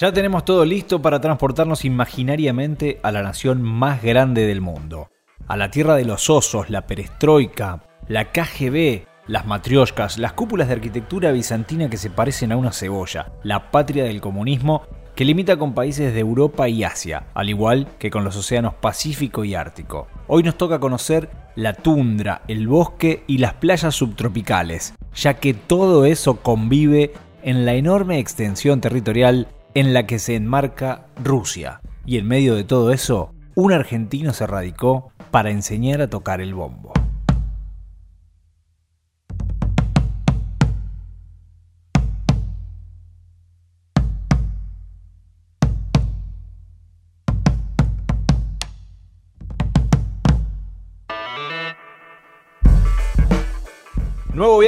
Ya tenemos todo listo para transportarnos imaginariamente a la nación más grande del mundo. A la tierra de los osos, la perestroika, la KGB, las matrioscas, las cúpulas de arquitectura bizantina que se parecen a una cebolla, la patria del comunismo que limita con países de Europa y Asia, al igual que con los océanos Pacífico y Ártico. Hoy nos toca conocer la tundra, el bosque y las playas subtropicales, ya que todo eso convive en la enorme extensión territorial en la que se enmarca Rusia. Y en medio de todo eso, un argentino se radicó para enseñar a tocar el bombo.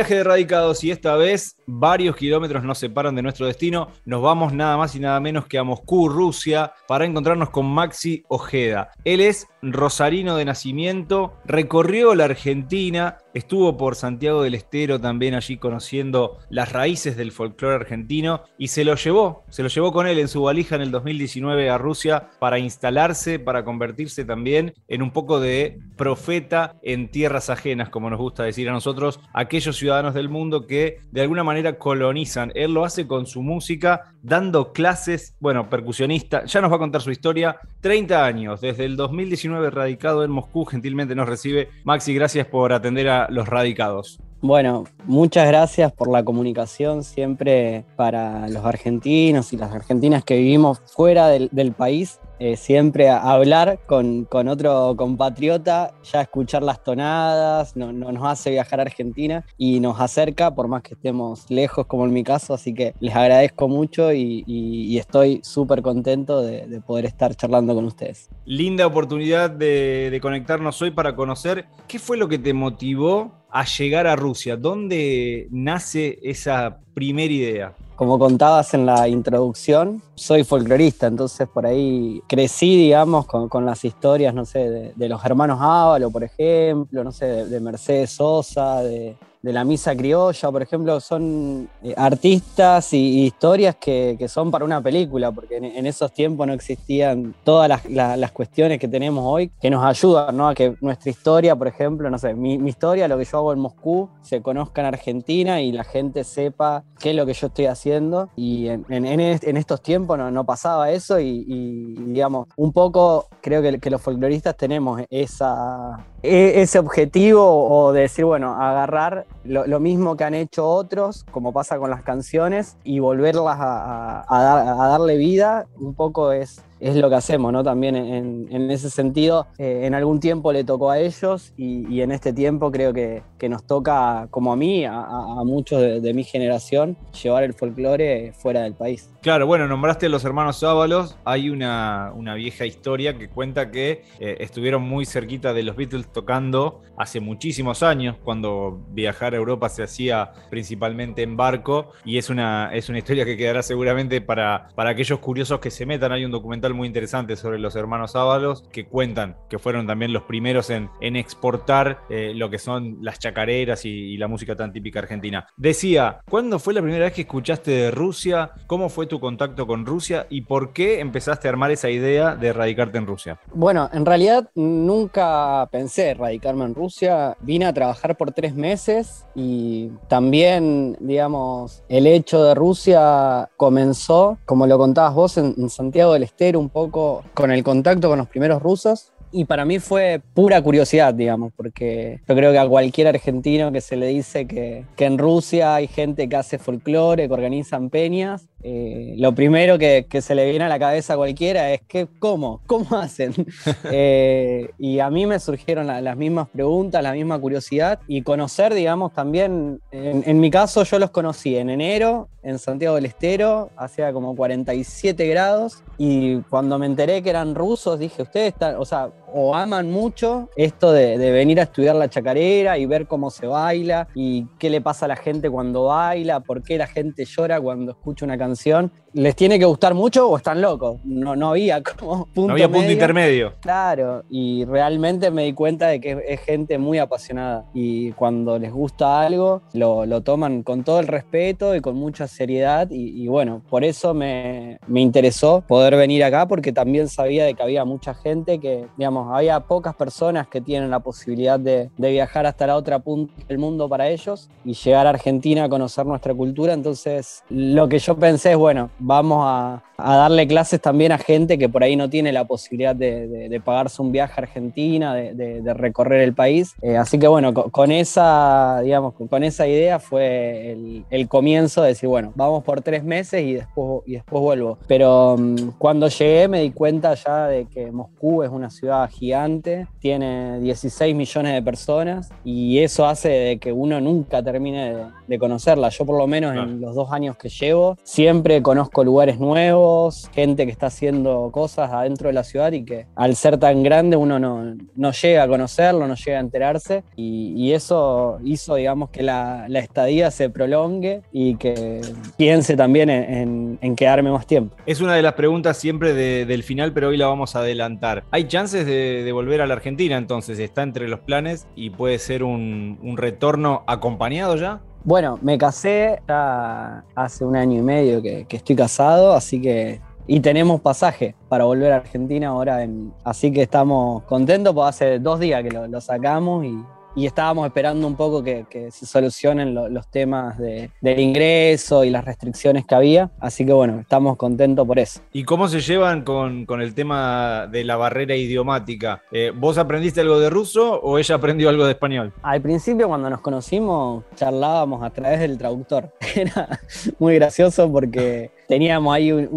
De radicados y esta vez varios kilómetros nos separan de nuestro destino. Nos vamos nada más y nada menos que a Moscú, Rusia, para encontrarnos con Maxi Ojeda. Él es rosarino de nacimiento, recorrió la Argentina, estuvo por Santiago del Estero también allí conociendo las raíces del folclore argentino y se lo llevó, se lo llevó con él en su valija en el 2019 a Rusia para instalarse, para convertirse también en un poco de profeta en tierras ajenas, como nos gusta decir a nosotros, aquellos ciudadanos del mundo que de alguna manera colonizan. Él lo hace con su música, dando clases, bueno, percusionista, ya nos va a contar su historia. 30 años, desde el 2019 radicado en Moscú, gentilmente nos recibe. Maxi, gracias por atender a los radicados. Bueno, muchas gracias por la comunicación siempre para los argentinos y las argentinas que vivimos fuera del, país. Eh, siempre hablar con, otro compatriota, ya escuchar las tonadas, no, nos hace viajar a Argentina y nos acerca, por más que estemos lejos, como en mi caso. Así que les agradezco mucho y, estoy súper contento de, poder estar charlando con ustedes. Linda oportunidad de, de conectarnos hoy para conocer qué fue lo que te motivó a llegar a Rusia? ¿Dónde nace esa primera idea? Como contabas en la introducción, soy folclorista, entonces por ahí crecí, digamos, con, las historias, no sé, de, los hermanos Ávalo, por ejemplo, no sé, de Mercedes Sosa, de, de la misa criolla, por ejemplo, son eh, artistas y, historias que, son para una película, porque en, esos tiempos no existían todas las, cuestiones que tenemos hoy que nos ayudan ¿no? a que nuestra historia, por ejemplo, no sé, mi, historia, lo que yo hago en Moscú, se conozca en Argentina y la gente sepa qué es lo que yo estoy haciendo. Y en, estos tiempos no, pasaba eso y, digamos, un poco creo que, que los folcloristas tenemos esa, ese objetivo o de decir, bueno, agarrar lo, mismo que han hecho otros, como pasa con las canciones, y volverlas a darle vida, un poco es es lo que hacemos, ¿no? También en, ese sentido, eh, en algún tiempo le tocó a ellos y, en este tiempo creo que, nos toca, como a mí, a, muchos de, mi generación, llevar el folclore fuera del país. Claro, bueno, nombraste a los hermanos Ábalos, hay una, vieja historia que cuenta que eh, estuvieron muy cerquita de los Beatles tocando hace muchísimos años, cuando viajar a Europa se hacía principalmente en barco, y es una, es una historia que quedará seguramente para, para aquellos curiosos que se metan, hay un documental muy interesante sobre los hermanos Ábalos que cuentan que fueron también los primeros en, en exportar eh, lo que son las chacareras y, la música tan típica argentina. Decía, ¿cuándo fue la primera vez que escuchaste de Rusia? ¿Cómo fue tu contacto con Rusia? ¿Y por qué empezaste a armar esa idea de radicarte en Rusia? Bueno, en realidad nunca pensé radicarme en Rusia. Vine a trabajar por tres meses y también, digamos, el hecho de Rusia comenzó, como lo contabas vos, en Santiago del Estero un poco con el contacto con los primeros rusos y para mí fue pura curiosidad, digamos, porque yo creo que a cualquier argentino que se le dice que, que en Rusia hay gente que hace folclore, que organizan peñas, eh, lo primero que, se le viene a la cabeza a cualquiera es que, ¿cómo? ¿Cómo hacen? Eh, y a mí me surgieron las mismas preguntas, la misma curiosidad y conocer, digamos, también, en, mi caso yo los conocí en enero en Santiago del Estero, hacía como 47 grados y cuando me enteré que eran rusos dije, ustedes están, o sea, o aman mucho esto de, venir a estudiar la chacarera y ver cómo se baila y qué le pasa a la gente cuando baila, por qué la gente llora cuando escucha una canción les tiene que gustar mucho o están locos. No, no había como punto No había punto intermedio. Claro, y realmente me di cuenta de que es gente muy apasionada y cuando les gusta algo lo, lo toman con todo el respeto y con mucha seriedad y, y bueno, por eso me, me, interesó poder venir acá porque también sabía de que había mucha gente que, digamos, había pocas personas que tienen la posibilidad de, de viajar hasta la otra punta del mundo para ellos y llegar a Argentina a conocer nuestra cultura, entonces lo que yo pensé es, bueno, vamos a, a darle clases también a gente que por ahí no tiene la posibilidad de, de, de pagarse un viaje a Argentina, de, de recorrer el país. Eh, así que bueno, con, con, esa, digamos, con esa idea fue el, el, comienzo de decir, bueno, vamos por tres meses y después, y después vuelvo. Pero um, cuando llegué me di cuenta ya de que Moscú es una ciudad gigante, tiene 16 millones de personas y eso hace de que uno nunca termine de, de conocerla. Yo por lo menos claro. en los dos años que llevo siempre conozco lugares nuevos, gente que está haciendo cosas adentro de la ciudad y que al ser tan grande uno no, no llega a conocerlo, no llega a enterarse y, eso hizo, digamos, que la, la, estadía se prolongue y que piense también en, en, en, quedarme más tiempo. Es una de las preguntas siempre de, del final, pero hoy la vamos a adelantar. ¿Hay chances de, de, volver a la Argentina entonces? ¿Está entre los planes y puede ser un, un retorno acompañado ya? Bueno, me casé ya hace un año y medio que, estoy casado, así que. Y tenemos pasaje para volver a Argentina ahora, en, así que estamos contentos, porque hace dos días que lo, lo sacamos y, y estábamos esperando un poco que, que se solucionen lo, los temas de, del ingreso y las restricciones que había. Así que bueno, estamos contentos por eso. ¿Y cómo se llevan con, con el tema de la barrera idiomática? Eh, ¿Vos aprendiste algo de ruso o ella aprendió algo de español? Al principio cuando nos conocimos charlábamos a través del traductor. Era muy gracioso porque teníamos ahí un,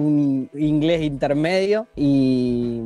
un inglés intermedio y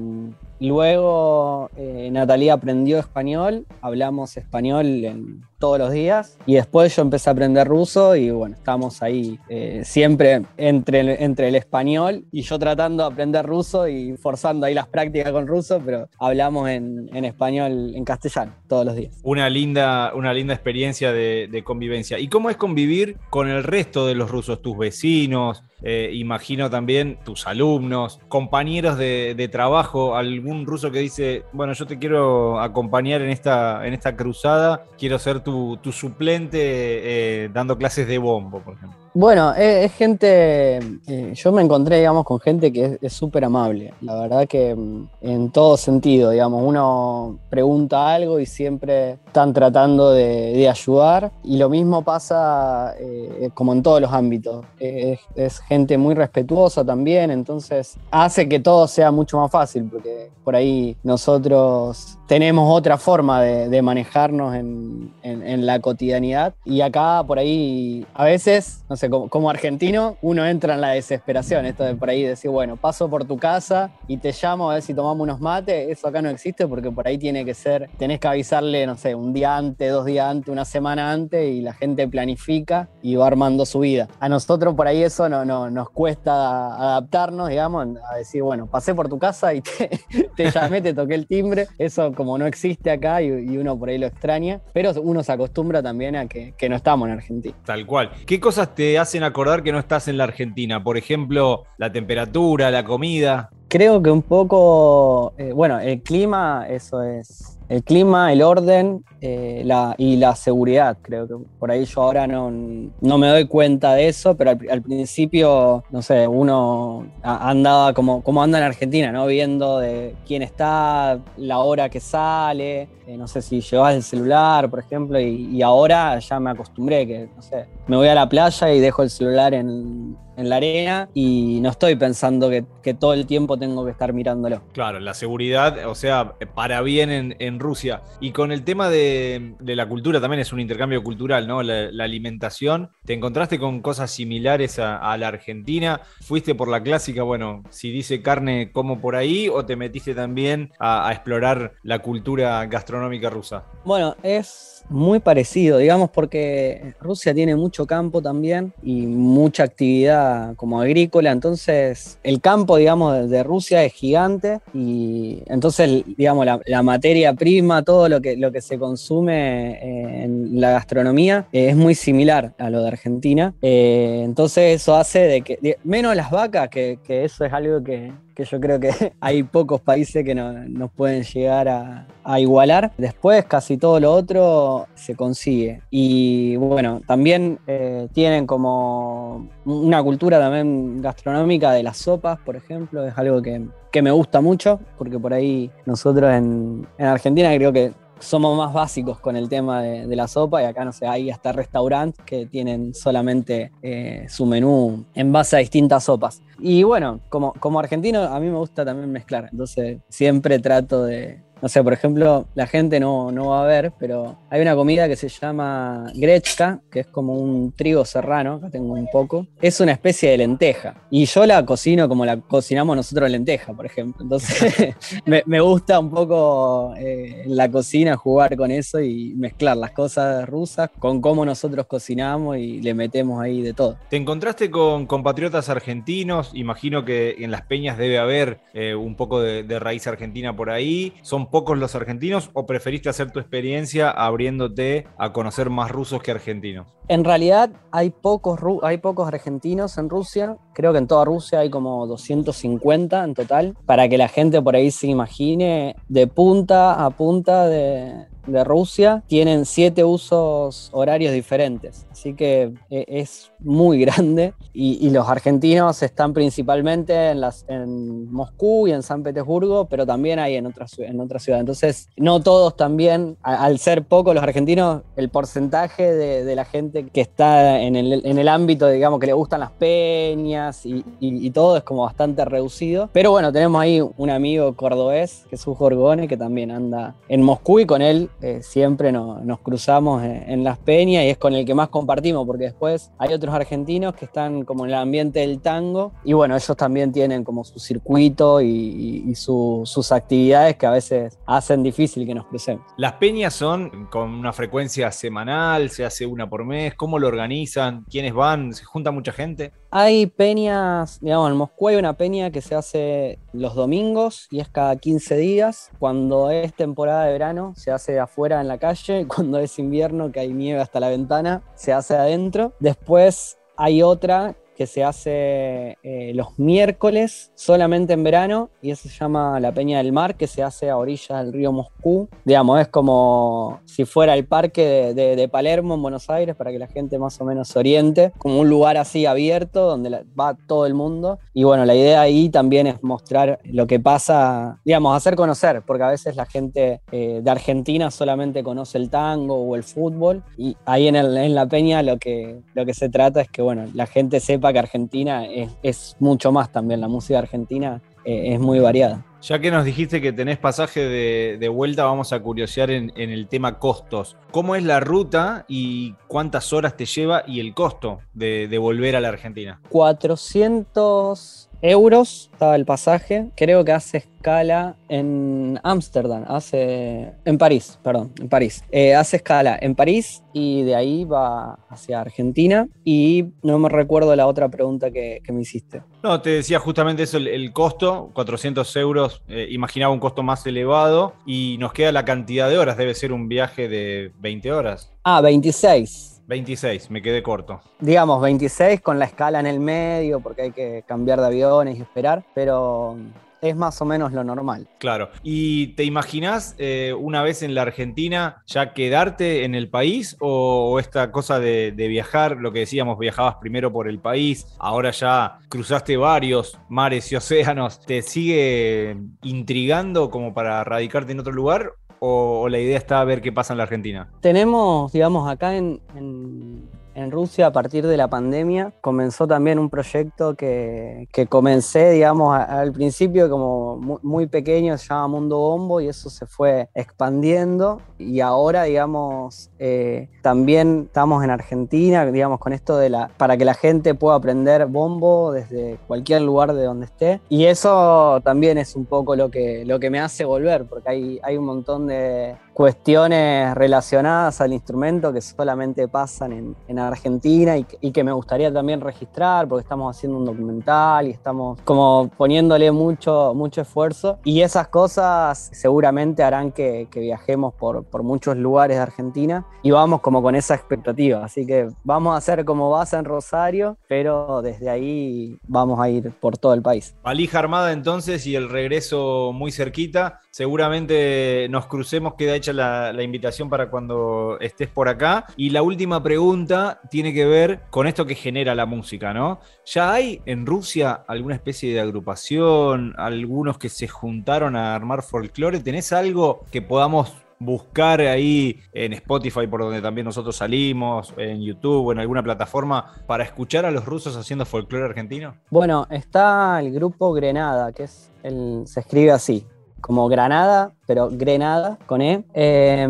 Luego eh, Natalia aprendió español, hablamos español en, todos los días y después yo empecé a aprender ruso y bueno, estamos ahí eh, siempre entre el, entre el español y yo tratando de aprender ruso y forzando ahí las prácticas con ruso, pero hablamos en, en español, en castellano, todos los días. Una linda, una linda experiencia de, convivencia. ¿Y cómo es convivir con el resto de los rusos, tus vecinos? Eh, imagino también tus alumnos, compañeros de, de, trabajo, algún ruso que dice, bueno, yo te quiero acompañar en esta, en esta cruzada, quiero ser tu, tu suplente eh, dando clases de bombo, por ejemplo. Bueno, es, es gente, eh, yo me encontré, digamos, con gente que es súper amable. La verdad que mm, en todo sentido, digamos, uno pregunta algo y siempre están tratando de, ayudar. Y lo mismo pasa eh, como en todos los ámbitos. Es, gente muy respetuosa también, entonces hace que todo sea mucho más fácil, porque por ahí nosotros tenemos otra forma de, manejarnos en la cotidianidad. Y acá por ahí a veces, no como, argentino, uno entra en la desesperación, esto de por ahí decir, bueno, paso por tu casa y te llamo a ver si tomamos unos mates, eso acá no existe porque por ahí tiene que ser, tenés que avisarle, no sé, un día antes, dos días antes, una semana antes y la gente planifica y va armando su vida. A nosotros por ahí eso no, no nos cuesta adaptarnos, digamos, a decir, bueno, pasé por tu casa y te, te llamé, te toqué el timbre, eso como no existe acá y, uno por ahí lo extraña, pero uno se acostumbra también a que, que no estamos en Argentina. Tal cual. ¿Qué cosas hacen acordar que no estás en la Argentina? Por ejemplo, la temperatura, la comida. Creo que un poco, eh, bueno, el clima, eso es el clima, el orden eh, y la seguridad, creo que por ahí yo ahora no, no me doy cuenta de eso, pero al, principio, no sé, uno andaba como, como anda en Argentina, ¿no? Viendo de quién está, la hora que sale, eh, no sé si llevas el celular, por ejemplo, y, y, ahora ya me acostumbré que, no sé, me voy a la playa y dejo el celular en, en la arena y no estoy pensando que, que, todo el tiempo tengo que estar mirándolo. Claro, la seguridad, o sea, para bien en, en Rusia. Y con el tema de, de, la cultura también es un intercambio cultural, ¿no? La, la alimentación. ¿Te encontraste con cosas similares a, a, la Argentina? ¿Fuiste por la clásica, bueno, si dice carne, como por ahí? ¿O te metiste también a, a explorar la cultura gastronómica rusa? Bueno, es muy parecido, digamos, porque Rusia tiene mucho campo también y mucha actividad como agrícola. Entonces, el campo, digamos, de, Rusia es gigante y entonces, digamos, la, materia prima, todo lo que, lo que se consume eh, en la gastronomía es muy similar a lo de Argentina. Eh, entonces, eso hace de que, menos las vacas, que, que eso es algo que, que yo creo que hay pocos países que nos pueden llegar a, igualar. Después casi todo lo otro se consigue. Y bueno, también eh, tienen como una cultura también gastronómica de las sopas, por ejemplo, es algo que, me gusta mucho, porque por ahí nosotros en, en Argentina creo que somos más básicos con el tema de, la sopa y acá no sé, hay hasta restaurantes que tienen solamente eh, su menú en base a distintas sopas. Y bueno, como, como argentino a mí me gusta también mezclar, entonces siempre trato de, no sé, por ejemplo, la gente no, no, va a ver, pero hay una comida que se llama grechka, que es como un trigo serrano, acá tengo un poco. Es una especie de lenteja. Y yo la cocino como la cocinamos nosotros lenteja, por ejemplo. Entonces me, gusta un poco eh, en la cocina jugar con eso y mezclar las cosas rusas con cómo nosotros cocinamos y le metemos ahí de todo. ¿Te encontraste con compatriotas argentinos? Imagino que en las peñas debe haber eh, un poco de, de raíz argentina por ahí. ¿Son pocos los argentinos o preferiste hacer tu experiencia abriéndote a conocer más rusos que argentinos? En realidad hay pocos, hay pocos argentinos en Rusia, creo que en toda Rusia hay como 250 en total, para que la gente por ahí se imagine de punta a punta de, de Rusia tienen siete usos horarios diferentes, así que eh, es muy grande y, los argentinos están principalmente en, las, en Moscú y en San Petersburgo, pero también hay en otras en otra ciudades. Entonces, no todos también, al ser pocos los argentinos, el porcentaje de, la gente que está en el, en el, ámbito, digamos, que le gustan las peñas y, y, todo es como bastante reducido. Pero bueno, tenemos ahí un amigo cordobés, un Gorgone, que también anda en Moscú y con él eh, siempre nos cruzamos en, las peñas y es con el que más compartimos, porque después hay otros argentinos que están como en el ambiente del tango y bueno, ellos también tienen como su circuito y, sus actividades que a veces hacen difícil que nos crucemos. ¿Las peñas son con una frecuencia semanal? ¿Se hace una por mes? ¿Cómo lo organizan? ¿Quiénes van? ¿Se junta mucha gente? Hay peñas, digamos, en Moscú hay una peña que se hace los domingos y es cada 15 días. Cuando es temporada de verano se hace afuera en la calle, cuando es invierno que hay nieve hasta la ventana se hace adentro. Después hay otra que se hace eh, los miércoles solamente en verano y eso se llama la Peña del Mar, que se hace a orillas del río Moscú. Digamos, es como si fuera el parque de, Palermo en Buenos Aires para que la gente más o menos se oriente, como un lugar así abierto donde va todo el mundo. Y bueno, la idea ahí también es mostrar lo que pasa, digamos, hacer conocer, porque a veces la gente eh, de Argentina solamente conoce el tango o el fútbol y ahí en, en la Peña lo que, lo que se trata es que, bueno, la gente sepa que Argentina es, mucho más también, la música argentina eh, es muy variada. Ya que nos dijiste que tenés pasaje de, vuelta, vamos a curiosear en, el tema costos. ¿Cómo es la ruta y cuántas horas te lleva y el costo de, de volver a la Argentina? 400 euros estaba el pasaje. Creo que hace escala en Ámsterdam, hace. en París, perdón, en París. Eh, hace escala en París y de ahí va hacia Argentina. Y no me recuerdo la otra pregunta que, me hiciste. No, te decía justamente eso, el, costo, 400 euros, eh, imaginaba un costo más elevado y nos queda la cantidad de horas, debe ser un viaje de 20 horas. Ah, 26. 26, me quedé corto. Digamos, 26 con la escala en el medio, porque hay que cambiar de aviones y esperar, pero es más o menos lo normal. Claro. ¿Y te imaginas eh, una vez en la Argentina ya quedarte en el país o, esta cosa de, viajar, lo que decíamos, viajabas primero por el país, ahora ya cruzaste varios mares y océanos, ¿te sigue intrigando como para radicarte en otro lugar o, la idea está a ver qué pasa en la Argentina? Tenemos, digamos, acá en, en Rusia a partir de la pandemia comenzó también un proyecto que, que comencé, digamos, al principio como muy, pequeño, se llama Mundo Bombo y eso se fue expandiendo. Y ahora, digamos, eh, también estamos en Argentina, digamos, con esto de la, para que la gente pueda aprender bombo desde cualquier lugar de donde esté. Y eso también es un poco lo que, lo que me hace volver, porque hay, hay un montón de cuestiones relacionadas al instrumento que solamente pasan en, en Argentina y, que me gustaría también registrar porque estamos haciendo un documental y estamos como poniéndole mucho, mucho esfuerzo. Y esas cosas seguramente harán que, que viajemos por, por muchos lugares de Argentina y vamos como con esa expectativa. Así que vamos a hacer como base en Rosario, pero desde ahí vamos a ir por todo el país. Valija armada entonces y el regreso muy cerquita. Seguramente nos crucemos, queda hecha la, invitación para cuando estés por acá. Y la última pregunta tiene que ver con esto que genera la música, ¿no? ¿Ya hay en Rusia alguna especie de agrupación, algunos que se juntaron a armar folclore? ¿Tenés algo que podamos buscar ahí en Spotify, por donde también nosotros salimos, en YouTube o en alguna plataforma, para escuchar a los rusos haciendo folclore argentino? Bueno, está el grupo Grenada, que es el, se escribe así, como Granada, pero Grenada con E. Eh,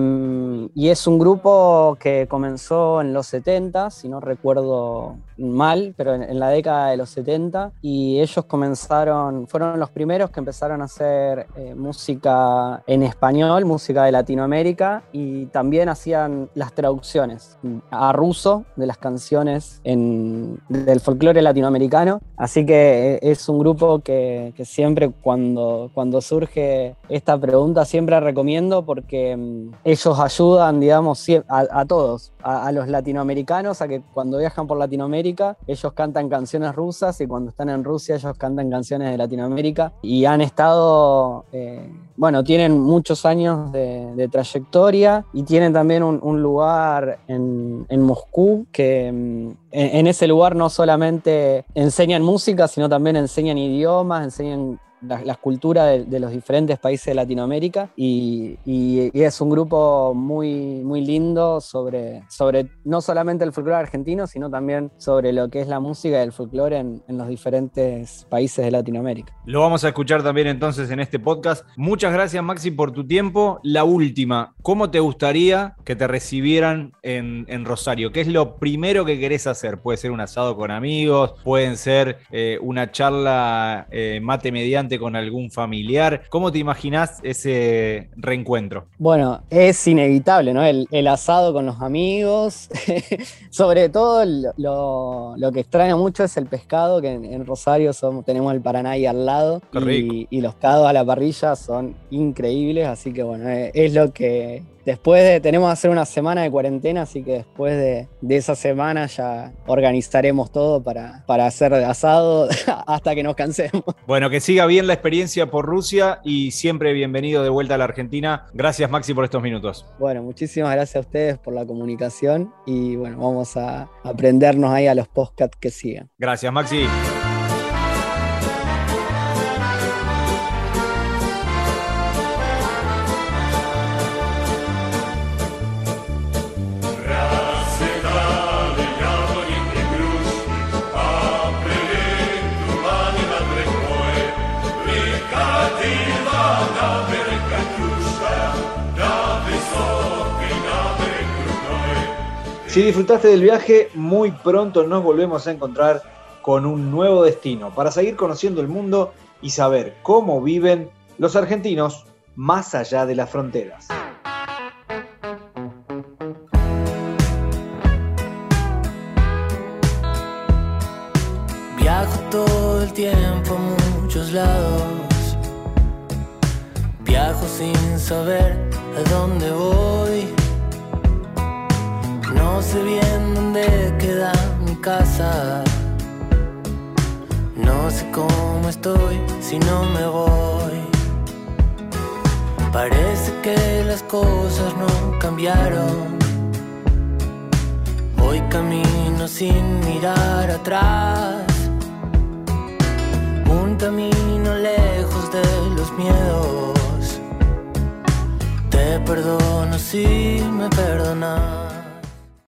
y es un grupo que comenzó en los 70, si no recuerdo mal, pero en, en, la década de los 70. Y ellos comenzaron, fueron los primeros que empezaron a hacer eh, música en español, música de Latinoamérica, y también hacían las traducciones a ruso de las canciones en, del folclore latinoamericano. Así que eh, es un grupo que, que siempre cuando, cuando surge esta pregunta, siempre recomiendo porque um, ellos ayudan, digamos, a, todos, a, los latinoamericanos, a que cuando viajan por Latinoamérica, ellos cantan canciones rusas y cuando están en Rusia, ellos cantan canciones de Latinoamérica. Y han estado, eh, bueno, tienen muchos años de, trayectoria y tienen también un, lugar en, en, Moscú que en, en ese lugar no solamente enseñan música, sino también enseñan idiomas, enseñan las la culturas de, los diferentes países de Latinoamérica y, es un grupo muy, muy lindo sobre, sobre no solamente el folclore argentino, sino también sobre lo que es la música y el folclore en, en, los diferentes países de Latinoamérica. Lo vamos a escuchar también entonces en este podcast. Muchas gracias Maxi por tu tiempo. La última, ¿cómo te gustaría que te recibieran en, en Rosario? ¿Qué es lo primero que querés hacer? Puede ser un asado con amigos, pueden ser eh, una charla eh, mate mediante con algún familiar. ¿Cómo te imaginás ese reencuentro? Bueno, es inevitable, ¿no? El, el asado con los amigos. Sobre todo lo, lo, que extraña mucho es el pescado, que en, en Rosario somos, tenemos el Paraná ahí al lado. Y, y, los cados a la parrilla son increíbles, así que bueno, es, es lo que después de, tenemos que hacer una semana de cuarentena, así que después de, de esa semana ya organizaremos todo para, para hacer asado hasta que nos cansemos. Bueno, que siga bien la experiencia por Rusia y siempre bienvenido de vuelta a la Argentina. Gracias Maxi por estos minutos. Bueno, muchísimas gracias a ustedes por la comunicación y bueno, vamos a aprendernos ahí a los podcasts que sigan. Gracias Maxi. Si disfrutaste del viaje, muy pronto nos volvemos a encontrar con un nuevo destino para seguir conociendo el mundo y saber cómo viven los argentinos más allá de las fronteras. Viajo todo el tiempo a muchos lados. Viajo sin saber a dónde voy. No sé bien dónde queda mi casa. No sé cómo estoy si no me voy. Parece que las cosas no cambiaron. Hoy camino sin mirar atrás. Un camino lejos de los miedos. Te perdono si me perdonas.